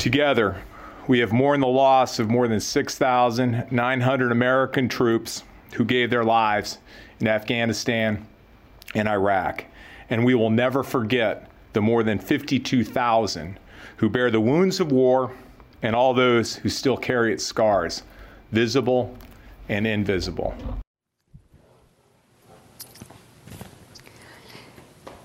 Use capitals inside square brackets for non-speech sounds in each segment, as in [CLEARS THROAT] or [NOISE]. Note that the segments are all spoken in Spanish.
Together, we have mourned the loss of more than 6,900 American troops who gave their lives in Afghanistan and Iraq. And we will never forget the more than 52,000 who bear the wounds of war and all those who still carry its scars, visible and invisible.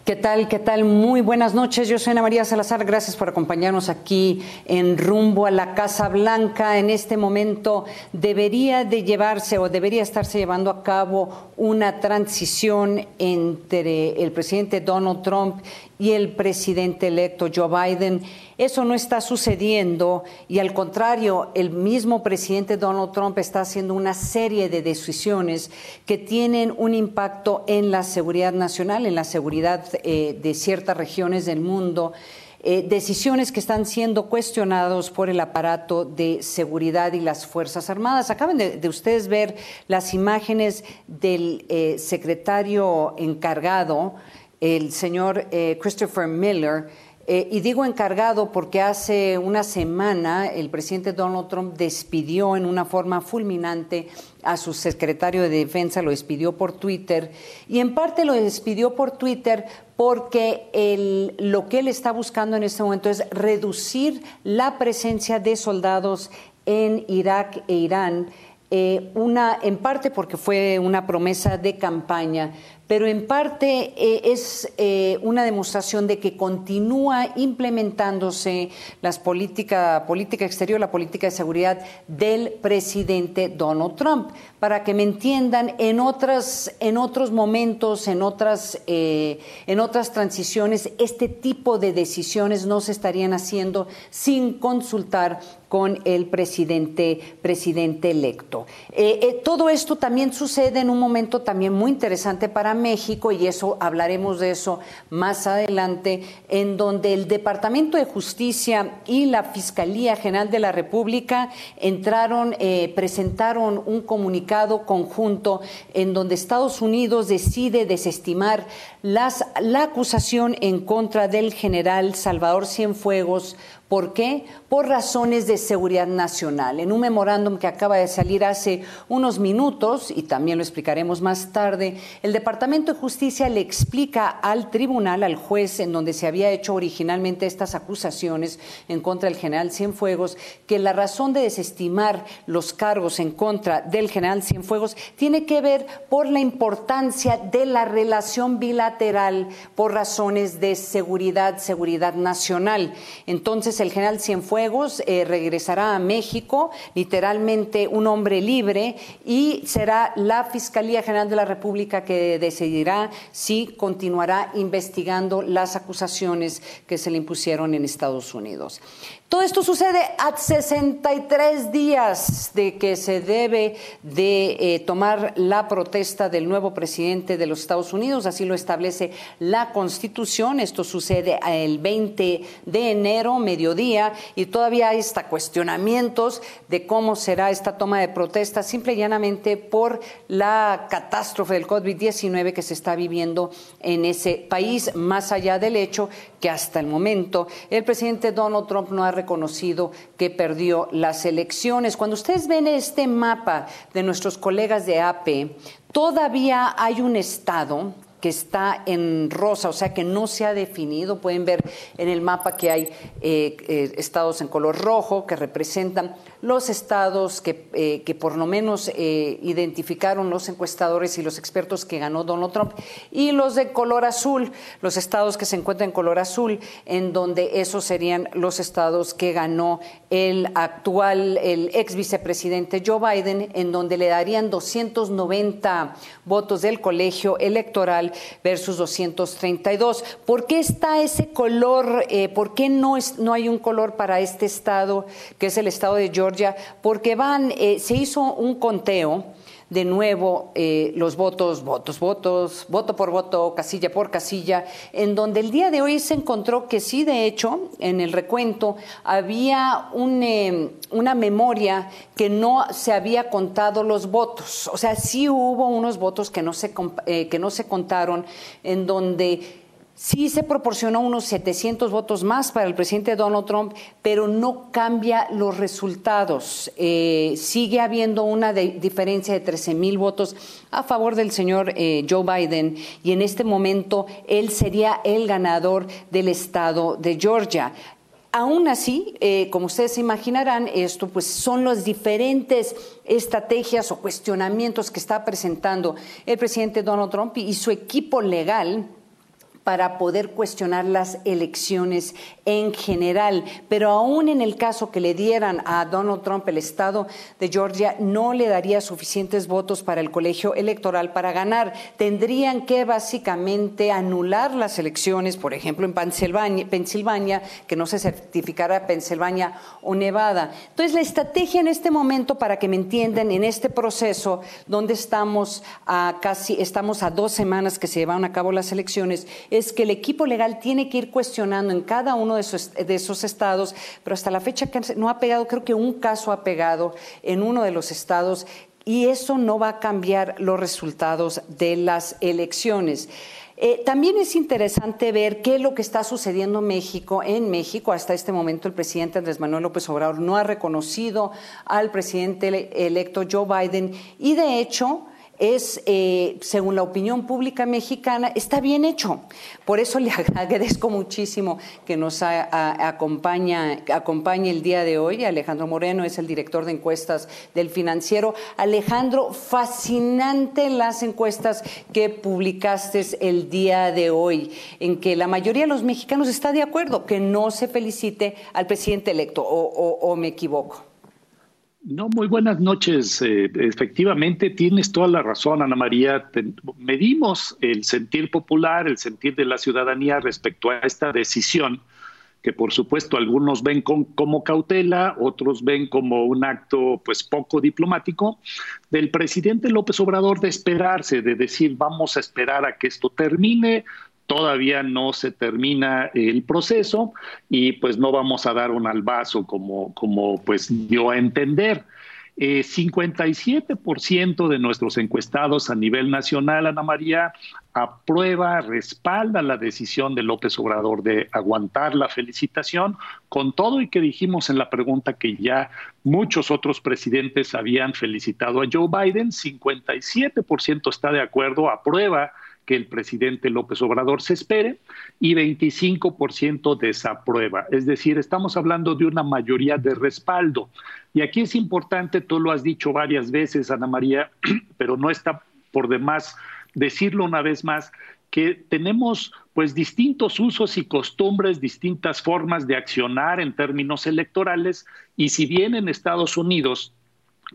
¿Qué tal? ¿Qué tal? Muy buenas noches. Yo soy Ana María Salazar. Gracias por acompañarnos aquí en Rumbo a la Casa Blanca. En este momento debería de llevarse o debería estarse llevando a cabo una transición entre el presidente Donald Trump y el presidente electo Joe Biden. Eso no está sucediendo y al contrario, el mismo presidente Donald Trump está haciendo una serie de decisiones que tienen un impacto en la seguridad nacional, en la seguridad eh, de ciertas regiones del mundo. Eh, decisiones que están siendo cuestionados por el aparato de seguridad y las Fuerzas Armadas. Acaban de, ustedes ver las imágenes del eh, secretario encargado el señor eh, Christopher Miller. Eh, y digo encargado porque hace una semana el presidente Donald Trump despidió en una forma fulminante a su secretario de Defensa, lo despidió por Twitter, y en parte lo despidió por Twitter porque lo que él está buscando en este momento es reducir la presencia de soldados en Irak e Irán. Eh, una, en parte porque fue una promesa de campaña, pero en parte eh, es eh, una demostración de que continúa implementándose la política, política exterior, la política de seguridad del presidente Donald Trump. Para que me entiendan, en, otras, en otros momentos, en otras, eh, en otras transiciones, este tipo de decisiones no se estarían haciendo sin consultar con el presidente, presidente electo. todo esto también sucede en un momento también muy interesante para México, y eso hablaremos de eso más adelante, en donde el Departamento de Justicia y la Fiscalía General de la República entraron, eh, presentaron un comunicado conjunto en donde Estados Unidos decide desestimar las, la acusación en contra del general Salvador Cienfuegos ¿Por qué? Por razones de seguridad nacional. En un memorándum que acaba de salir hace unos minutos, y también lo explicaremos más tarde, el Departamento de Justicia le explica al tribunal, al juez en donde se había hecho originalmente estas acusaciones en contra del general Cienfuegos, que la razón de desestimar los cargos en contra del general Cienfuegos tiene que ver por la importancia de la relación bilateral por razones de seguridad, seguridad nacional. Entonces, el general Cienfuegos eh, regresará a México, literalmente un hombre libre, y será la Fiscalía General de la República que decidirá si continuará investigando las acusaciones que se le impusieron en Estados Unidos. Todo esto sucede a 63 días de que se debe de eh, tomar la protesta del nuevo presidente de los Estados Unidos, así lo establece la Constitución. Esto sucede el 20 de enero, mediodía, y todavía hay hasta cuestionamientos de cómo será esta toma de protesta, simple y llanamente por la catástrofe del COVID-19 que se está viviendo en ese país, más allá del hecho que hasta el momento el presidente Donald Trump no ha reconocido que perdió las elecciones. Cuando ustedes ven este mapa de nuestros colegas de AP, todavía hay un estado que está en rosa, o sea que no se ha definido. Pueden ver en el mapa que hay eh, eh, estados en color rojo que representan los estados que, eh, que por lo menos eh, identificaron los encuestadores y los expertos que ganó Donald Trump, y los de color azul, los estados que se encuentran en color azul, en donde esos serían los estados que ganó el actual, el ex vicepresidente Joe Biden, en donde le darían 290 votos del colegio electoral versus 232. ¿Por qué está ese color? Eh, ¿Por qué no, es, no hay un color para este estado, que es el estado de Georgia? Porque van, eh, se hizo un conteo de nuevo eh, los votos, votos, votos, voto por voto, casilla por casilla, en donde el día de hoy se encontró que sí, de hecho, en el recuento había un, eh, una memoria que no se había contado los votos. O sea, sí hubo unos votos que no se, que no se contaron, en donde Sí se proporcionó unos 700 votos más para el presidente Donald Trump, pero no cambia los resultados. Eh, sigue habiendo una diferencia de 13 mil votos a favor del señor eh, Joe Biden y en este momento él sería el ganador del estado de Georgia. Aún así, eh, como ustedes se imaginarán, esto pues son las diferentes estrategias o cuestionamientos que está presentando el presidente Donald Trump y su equipo legal para poder cuestionar las elecciones en general. Pero aún en el caso que le dieran a Donald Trump el estado de Georgia, no le daría suficientes votos para el colegio electoral para ganar. Tendrían que básicamente anular las elecciones, por ejemplo, en Pensilvania, que no se certificara Pensilvania o Nevada. Entonces, la estrategia en este momento, para que me entiendan, en este proceso donde estamos a casi, estamos a dos semanas que se llevan a cabo las elecciones, es que el equipo legal tiene que ir cuestionando en cada uno de esos, estados, pero hasta la fecha no ha pegado, creo que un caso ha pegado en uno de los estados y eso no va a cambiar los resultados de las elecciones. Eh, también es interesante ver qué es lo que está sucediendo en México. En México, hasta este momento, el presidente Andrés Manuel López Obrador no ha reconocido al presidente electo Joe Biden y, de hecho, es, eh, según la opinión pública mexicana, está bien hecho. Por eso le [LAUGHS] agradezco muchísimo que nos acompaña, acompañe el día de hoy. Alejandro Moreno es el director de encuestas del financiero. Alejandro, fascinante las encuestas que publicaste el día de hoy, en que la mayoría de los mexicanos está de acuerdo que no se felicite al presidente electo, o me equivoco. No, muy buenas noches. Eh, efectivamente, tienes toda la razón, Ana María. medimos el sentir popular, el sentir de la ciudadanía respecto a esta decisión, que por supuesto algunos ven como cautela, otros ven como un acto pues poco diplomático, del presidente López Obrador de esperarse, de decir vamos a esperar a que esto termine, todavía no se termina el proceso y pues no vamos a dar un albazo como, como pues dio a entender. 57% eh, de nuestros encuestados a nivel nacional, Ana María, aprueba, respalda la decisión de López Obrador de aguantar la felicitación, con todo y que dijimos en la pregunta que ya muchos otros presidentes habían felicitado a Joe Biden, 57% está de acuerdo, aprueba que el presidente López Obrador se espere y 25% desaprueba. Es decir, estamos hablando de una mayoría de respaldo. Y aquí es importante, tú lo has dicho varias veces, Ana María, [CLEARS THROAT] pero no está por demás decirlo una vez más, que tenemos pues distintos usos y costumbres, distintas formas de accionar en términos electorales y si bien en Estados Unidos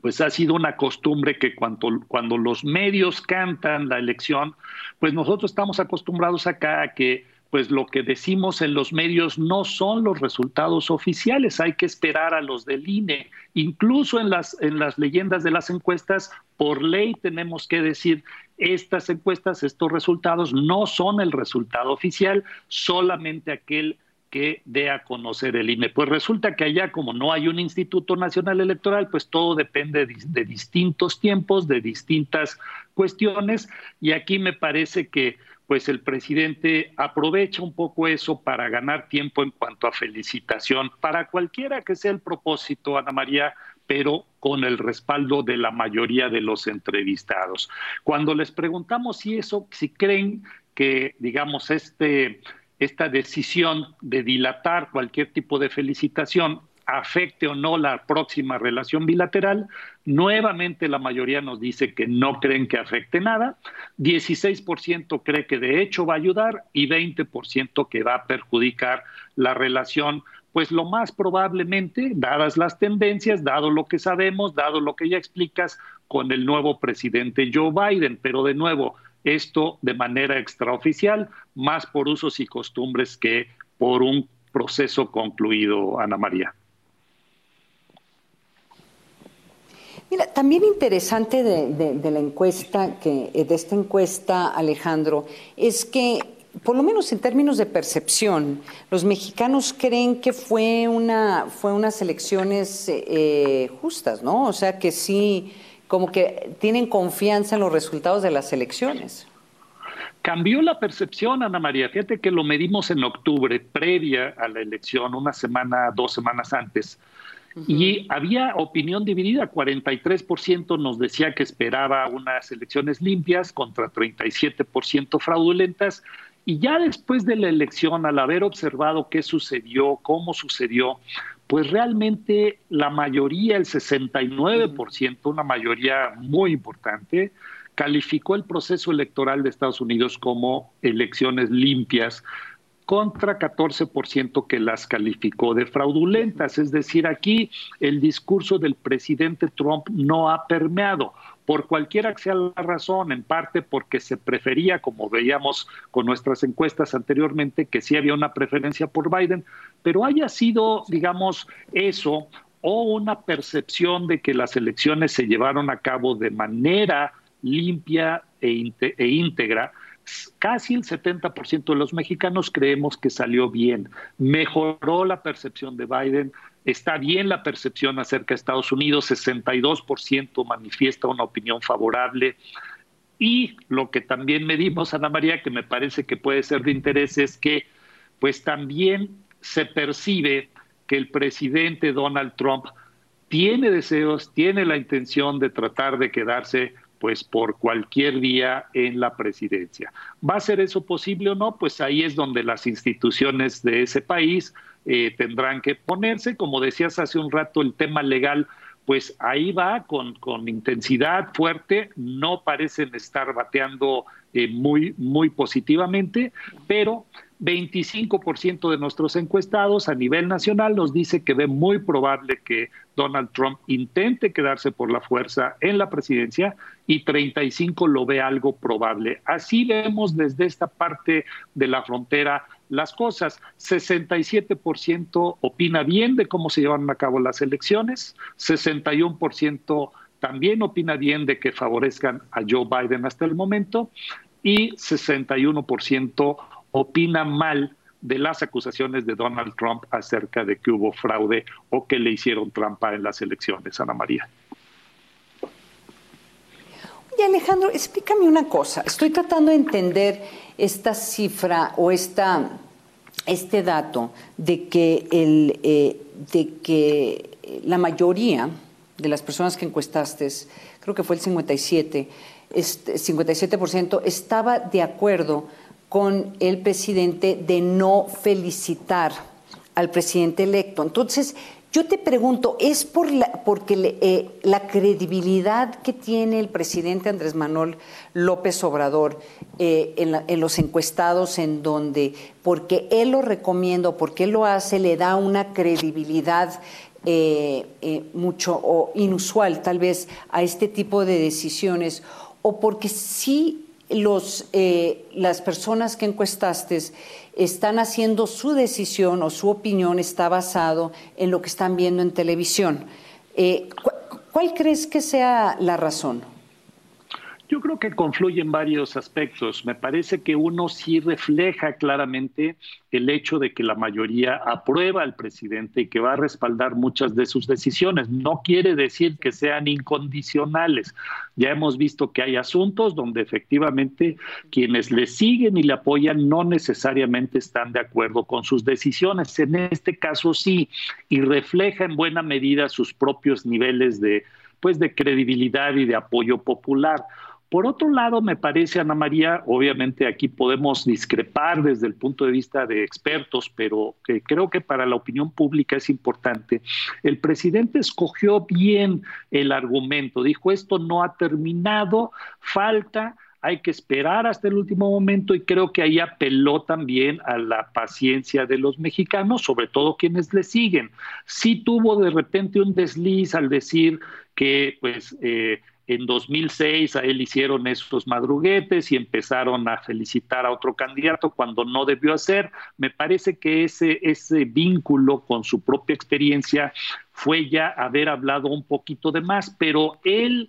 pues ha sido una costumbre que cuando, cuando los medios cantan la elección, pues nosotros estamos acostumbrados acá a que pues lo que decimos en los medios no son los resultados oficiales, hay que esperar a los del INE. Incluso en las, en las leyendas de las encuestas, por ley tenemos que decir, estas encuestas, estos resultados no son el resultado oficial, solamente aquel que dé a conocer el INE. Pues resulta que allá, como no hay un Instituto Nacional Electoral, pues todo depende de, distintos tiempos, de distintas cuestiones, y aquí me parece que pues el presidente aprovecha un poco eso para ganar tiempo en cuanto a felicitación para cualquiera que sea el propósito, Ana María, pero con el respaldo de la mayoría de los entrevistados. Cuando les preguntamos si eso, si creen que, digamos, este esta decisión de dilatar cualquier tipo de felicitación afecte o no la próxima relación bilateral. Nuevamente la mayoría nos dice que no creen que afecte nada, 16% cree que de hecho va a ayudar y 20% que va a perjudicar la relación, pues lo más probablemente, dadas las tendencias, dado lo que sabemos, dado lo que ya explicas, con el nuevo presidente Joe Biden. Pero de nuevo, esto de manera extraoficial, más por usos y costumbres que por un proceso concluido, Ana María. Mira, también interesante de, la encuesta, que, de esta encuesta, Alejandro, es que, por lo menos en términos de percepción, los mexicanos creen que fue una, fue unas elecciones eh, justas, ¿no? O sea, que sí como que tienen confianza en los resultados de las elecciones. Cambió la percepción, Ana María. Fíjate que lo medimos en octubre, previa a la elección, una semana, dos semanas antes. Y había opinión dividida. 43% nos decía que esperaba unas elecciones limpias contra 37% fraudulentas. Y ya después de la elección, al haber observado qué sucedió, cómo sucedió, pues realmente la mayoría, el 69%, una mayoría muy importante, calificó el proceso electoral de Estados Unidos como elecciones limpias contra 14% que las calificó de fraudulentas. Es decir, aquí el discurso del presidente Trump no ha permeado por cualquiera que sea la razón, en parte porque se prefería, como veíamos con nuestras encuestas anteriormente, que sí había una preferencia por Biden, pero haya sido, digamos, eso o una percepción de que las elecciones se llevaron a cabo de manera limpia e, e íntegra, casi el 70% de los mexicanos creemos que salió bien. Mejoró la percepción de Biden, está bien la percepción acerca de Estados Unidos, 62% manifiesta una opinión favorable. Y lo que también medimos, Ana María, que me parece que puede ser de interés, es que pues también se percibe que el presidente Donald Trump tiene deseos, tiene la intención de tratar de quedarse pues por cualquier día en la presidencia. ¿Va a ser eso posible o no? Pues ahí es donde las instituciones de ese país eh, tendrán que ponerse. Como decías hace un rato, el tema legal, pues ahí va con, con intensidad fuerte, no parecen estar bateando eh, muy, muy positivamente, pero 25% de nuestros encuestados a nivel nacional nos dice que ve muy probable que Donald Trump intente quedarse por la fuerza en la presidencia y 35 lo ve algo probable. Así vemos desde esta parte de la frontera las cosas. 67% opina bien de cómo se llevan a cabo las elecciones, 61% también opina bien de que favorezcan a Joe Biden hasta el momento y 61% opina mal de las acusaciones de Donald Trump acerca de que hubo fraude o que le hicieron trampa en las elecciones, Ana María. Alejandro, explícame una cosa. Estoy tratando de entender esta cifra o esta, este dato de que, el, eh, de que la mayoría de las personas que encuestaste, creo que fue el 57, este, 57% estaba de acuerdo con el presidente de no felicitar al presidente electo. Entonces, yo te pregunto, ¿es por la, porque eh, la credibilidad que tiene el presidente Andrés Manuel López Obrador eh, en, los encuestados en donde, porque él lo recomienda, porque él lo hace, le da una credibilidad eh, mucho o inusual tal vez a este tipo de decisiones, o porque sí los, eh, las personas que encuestaste están haciendo su decisión o su opinión está basado en lo que están viendo en televisión. Eh, ¿Cuál crees que sea la razón? Yo creo que confluyen varios aspectos. Me parece que uno sí refleja claramente el hecho de que la mayoría aprueba al presidente y que va a respaldar muchas de sus decisiones. No quiere decir que sean incondicionales. Ya hemos visto que hay asuntos donde efectivamente quienes le siguen y le apoyan no necesariamente están de acuerdo con sus decisiones. En este caso sí, y refleja en buena medida sus propios niveles de pues de credibilidad y de apoyo popular. Por otro lado, me parece, Ana María, obviamente aquí podemos discrepar desde el punto de vista de expertos, pero que creo que para la opinión pública es importante. El presidente escogió bien el argumento, dijo esto no ha terminado, falta hay que esperar hasta el último momento y creo que ahí apeló también a la paciencia de los mexicanos, sobre todo quienes le siguen. Sí tuvo de repente un desliz al decir que pues eh, en 2006 a él hicieron esos madruguetes y empezaron a felicitar a otro candidato cuando no debió hacer. Me parece que ese, ese vínculo con su propia experiencia fue ya haber hablado un poquito de más, pero el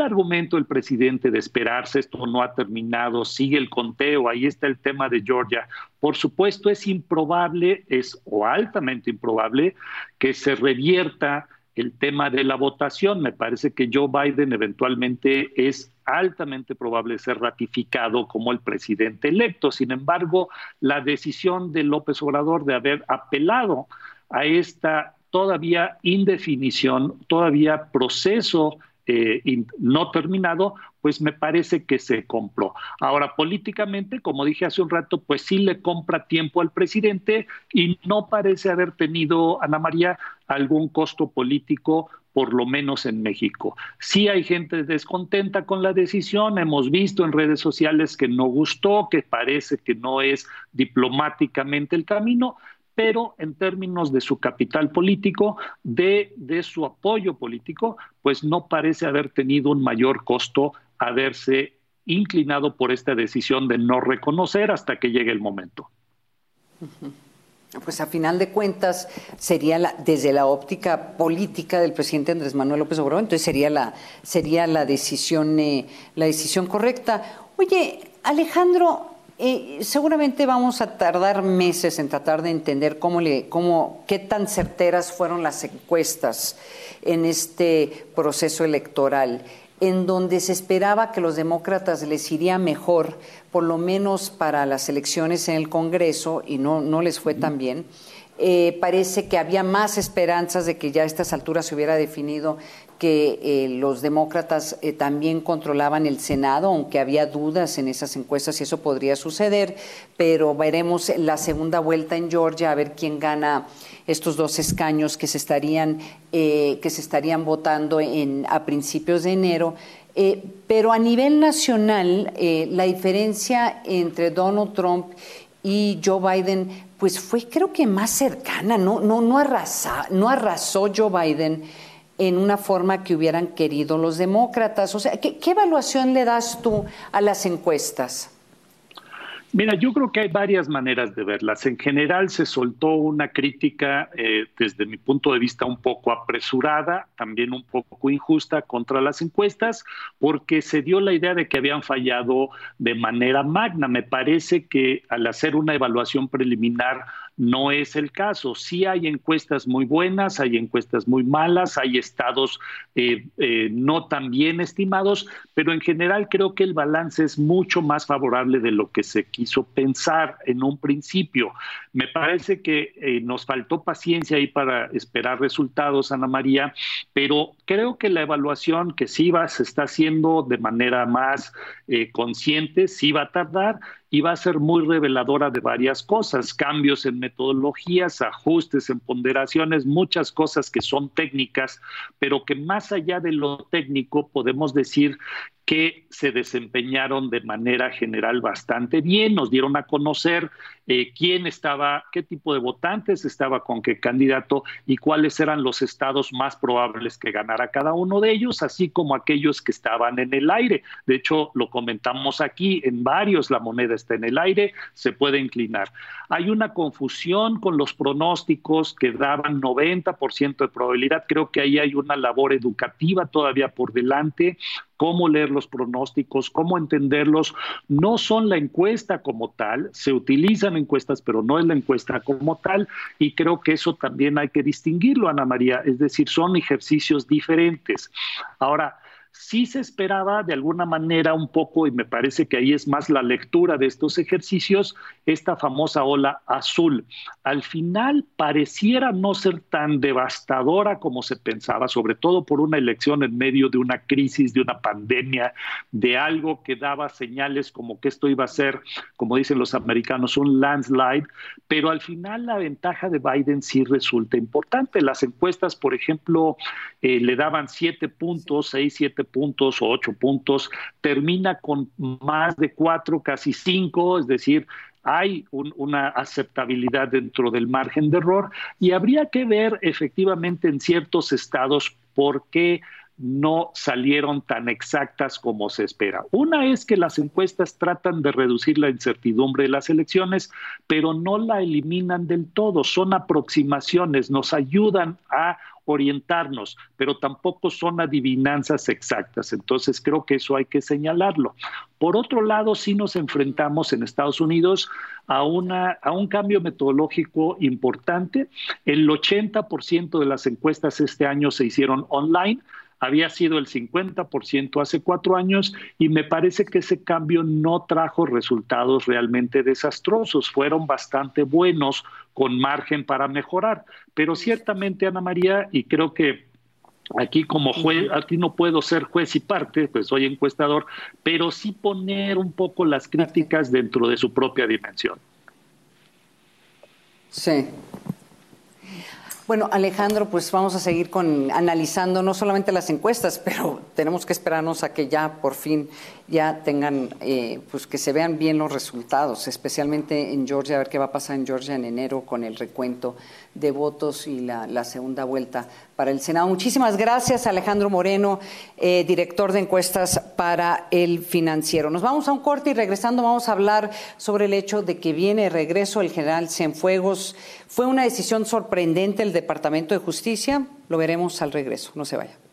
argumento del presidente de esperarse, esto no ha terminado, sigue el conteo, ahí está el tema de Georgia. Por supuesto, es improbable, es o altamente improbable que se revierta el tema de la votación. Me parece que Joe Biden eventualmente es altamente probable ser ratificado como el presidente electo. Sin embargo, la decisión de López Obrador de haber apelado a esta todavía indefinición, todavía proceso eh, no terminado, pues me parece que se compró. Ahora, políticamente, como dije hace un rato, pues sí le compra tiempo al presidente y no parece haber tenido, Ana María, algún costo político por lo menos en México. Sí hay gente descontenta con la decisión, hemos visto en redes sociales que no gustó, que parece que no es diplomáticamente el camino, pero en términos de su capital político, de, de su apoyo político, pues no parece haber tenido un mayor costo haberse inclinado por esta decisión de no reconocer hasta que llegue el momento. Pues a final de cuentas sería la, desde la óptica política del presidente Andrés Manuel López Obrador, entonces sería la sería la decisión eh, la decisión correcta. Oye, Alejandro, eh, seguramente vamos a tardar meses en tratar de entender cómo le, cómo, qué tan certeras fueron las encuestas en este proceso electoral, en donde se esperaba que los demócratas les iría mejor, por lo menos para las elecciones en el Congreso, y no, les fue tan bien. Eh, parece que había más esperanzas de que ya a estas alturas se hubiera definido que eh, los demócratas eh, también controlaban el Senado, aunque había dudas en esas encuestas si eso podría suceder, pero veremos la segunda vuelta en Georgia a ver quién gana estos dos escaños que se estarían, que se estarían votando en, a principios de enero. pero a nivel nacional, la diferencia entre Donald Trump y Joe Biden pues fue creo que más cercana, no, no, no, no arrasó Joe Biden en una forma que hubieran querido los demócratas. O sea, ¿qué, evaluación le das tú a las encuestas? Mira, yo creo que hay varias maneras de verlas. En general se soltó una crítica, eh, desde mi punto de vista, un poco apresurada, también un poco injusta contra las encuestas, porque se dio la idea de que habían fallado de manera magna. Me parece que al hacer una evaluación preliminar no es el caso. Sí hay encuestas muy buenas, hay encuestas muy malas, hay estados eh, eh, no tan bien estimados, pero en general creo que el balance es mucho más favorable de lo que se quiso pensar en un principio. Me parece que eh, nos faltó paciencia ahí para esperar resultados, Ana María, pero creo que la evaluación que sí va, se está haciendo de manera más consciente, sí va a tardar, y va a ser muy reveladora de varias cosas, cambios en metodologías, ajustes en ponderaciones, muchas cosas que son técnicas, pero que más allá de lo técnico podemos decir que se desempeñaron de manera general bastante bien, nos dieron a conocer eh, quién estaba, qué tipo de votantes estaba con qué candidato y cuáles eran los estados más probables que ganara cada uno de ellos, así como aquellos que estaban en el aire. De hecho, lo comentamos aquí, en varios la moneda está en el aire, se puede inclinar. Hay una confusión con los pronósticos que daban 90% de probabilidad, creo que ahí hay una labor educativa todavía por delante cómo leer los pronósticos, cómo entenderlos. No son la encuesta como tal, se utilizan encuestas, pero no es la encuesta como tal, y creo que eso también hay que distinguirlo, Ana María, es decir, son ejercicios diferentes. Ahora, sí se esperaba de alguna manera un poco, y me parece que ahí es más la lectura de estos ejercicios, esta famosa ola azul. Al final pareciera no ser tan devastadora como se pensaba, sobre todo por una elección en medio de una crisis, de una pandemia, de algo que daba señales como que esto iba a ser, como dicen los americanos, un landslide, pero al final la ventaja de Biden sí resulta importante. Las encuestas, por ejemplo, eh, le daban siete puntos, seis, siete puntos o ocho puntos, termina con más de cuatro, casi cinco, es decir, hay una aceptabilidad dentro del margen de error y habría que ver efectivamente en ciertos estados por qué no salieron tan exactas como se espera. Una es que las encuestas tratan de reducir la incertidumbre de las elecciones, pero no la eliminan del todo, son aproximaciones, nos ayudan a orientarnos, pero tampoco son adivinanzas exactas. Entonces creo que eso hay que señalarlo. Por otro lado, sí nos enfrentamos en Estados Unidos a, una, a un cambio metodológico importante. El 80% de las encuestas este año se hicieron online había sido el 50% hace cuatro años y me parece que ese cambio no trajo resultados realmente desastrosos, fueron bastante buenos con margen para mejorar. Pero ciertamente, Ana María, y creo que Aquí como juez, aquí no puedo ser juez y parte, pues soy encuestador, pero sí poner un poco las críticas dentro de su propia dimensión. Sí, bueno, Alejandro, pues vamos a seguir con analizando no solamente las encuestas, [LAUGHS] pero tenemos que esperarnos a que ya por fin ya tengan, eh, pues que se vean bien los resultados, especialmente en Georgia, a ver qué va a pasar en Georgia en enero con el recuento de votos y la, segunda vuelta para el Senado. Muchísimas gracias, Alejandro Moreno, eh, director de encuestas para el financiero. Nos vamos a un corte y regresando vamos a hablar sobre el hecho de que viene regreso el general Cienfuegos. Fue una decisión sorprendente el Departamento de Justicia. Lo veremos al regreso. No se vaya.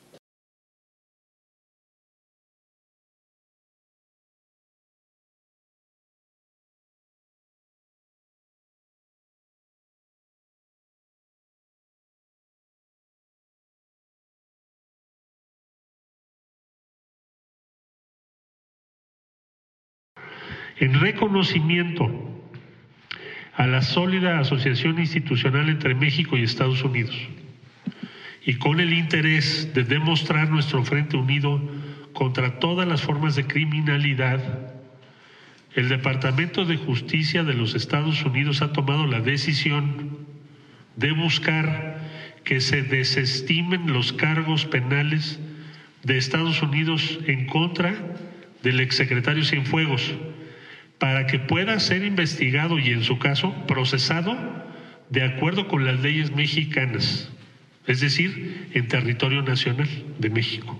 En reconocimiento a la sólida asociación institucional entre México y Estados Unidos y con el interés de demostrar nuestro frente unido contra todas las formas de criminalidad, el Departamento de Justicia de los Estados Unidos ha tomado la decisión de buscar que se desestimen los cargos penales de Estados Unidos en contra del exsecretario Cienfuegos para que pueda ser investigado y en su caso procesado de acuerdo con las leyes mexicanas, es decir, en territorio nacional de México.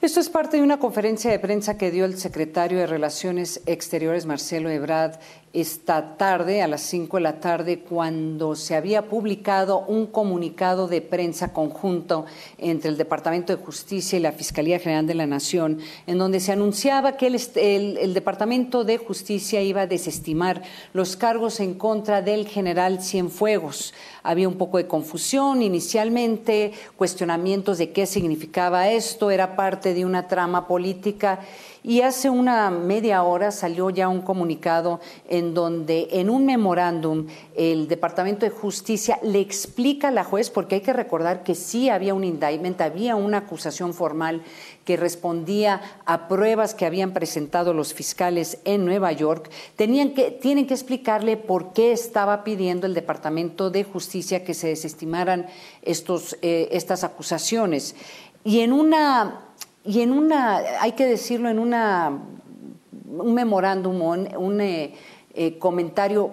Esto es parte de una conferencia de prensa que dio el secretario de Relaciones Exteriores, Marcelo Ebrard, esta tarde, a las 5 de la tarde, cuando se había publicado un comunicado de prensa conjunto entre el Departamento de Justicia y la Fiscalía General de la Nación, en donde se anunciaba que el, Departamento de Justicia iba a desestimar los cargos en contra del general Cienfuegos. Había un poco de confusión inicialmente, cuestionamientos de qué significaba esto, era parte de una trama política y hace una media hora salió ya un comunicado en donde en un memorándum el Departamento de Justicia le explica a la juez, porque hay que recordar que sí había un indictment, había una acusación formal que respondía a pruebas que habían presentado los fiscales en Nueva York, tenían que, tienen que explicarle por qué estaba pidiendo el Departamento de Justicia que se desestimaran estos, eh, estas acusaciones. Y en una y en una, hay que decirlo, en una, un memorándum, un, eh, eh, comentario,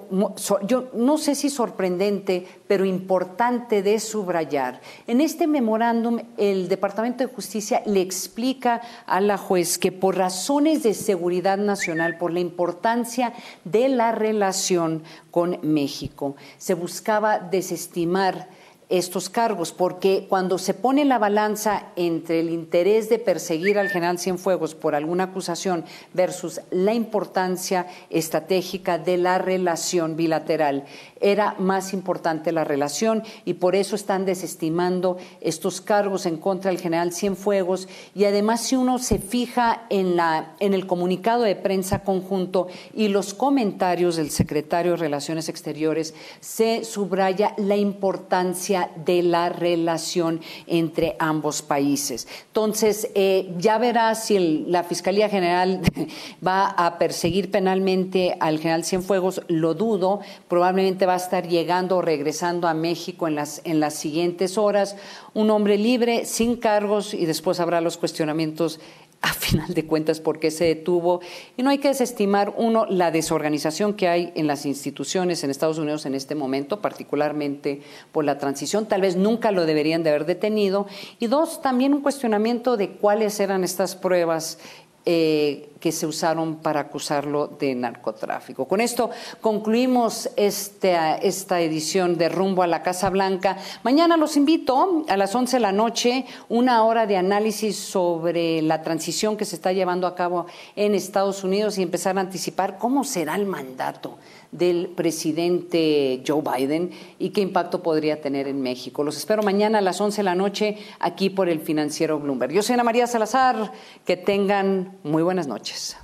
yo no sé si sorprendente, pero importante de subrayar. En este memorándum, el Departamento de Justicia le explica a la juez que por razones de seguridad nacional, por la importancia de la relación con México, se buscaba desestimar estos cargos, porque cuando se pone la balanza entre el interés de perseguir al general Cienfuegos por alguna acusación versus la importancia estratégica de la relación bilateral, era más importante la relación y por eso están desestimando estos cargos en contra del general Cienfuegos. Y además si uno se fija en en el comunicado de prensa conjunto y los comentarios del secretario de Relaciones Exteriores se subraya la importancia de la relación entre ambos países. Entonces, eh, ya verá si la Fiscalía General [LAUGHS] va a perseguir penalmente al general Cienfuegos, lo dudo, probablemente va a estar llegando o regresando a México en las, en las siguientes horas, un hombre libre, sin cargos, y después habrá los cuestionamientos a final de cuentas por qué se detuvo. Y no hay que desestimar, uno, la desorganización que hay en las instituciones en Estados Unidos en este momento, particularmente por la transición. Tal vez nunca lo deberían de haber detenido. Y dos, también un cuestionamiento de cuáles eran estas pruebas eh, que se usaron para acusarlo de narcotráfico. Con esto concluimos esta, esta edición de Rumbo a la Casa Blanca. Mañana los invito a las 11 de la noche, una hora de análisis sobre la transición que se está llevando a cabo en Estados Unidos y empezar a anticipar cómo será el mandato del presidente Joe Biden y qué impacto podría tener en México. Los espero mañana a las 11 de la noche aquí por el financiero Bloomberg. Yo soy Ana María Salazar, que tengan muy buenas noches.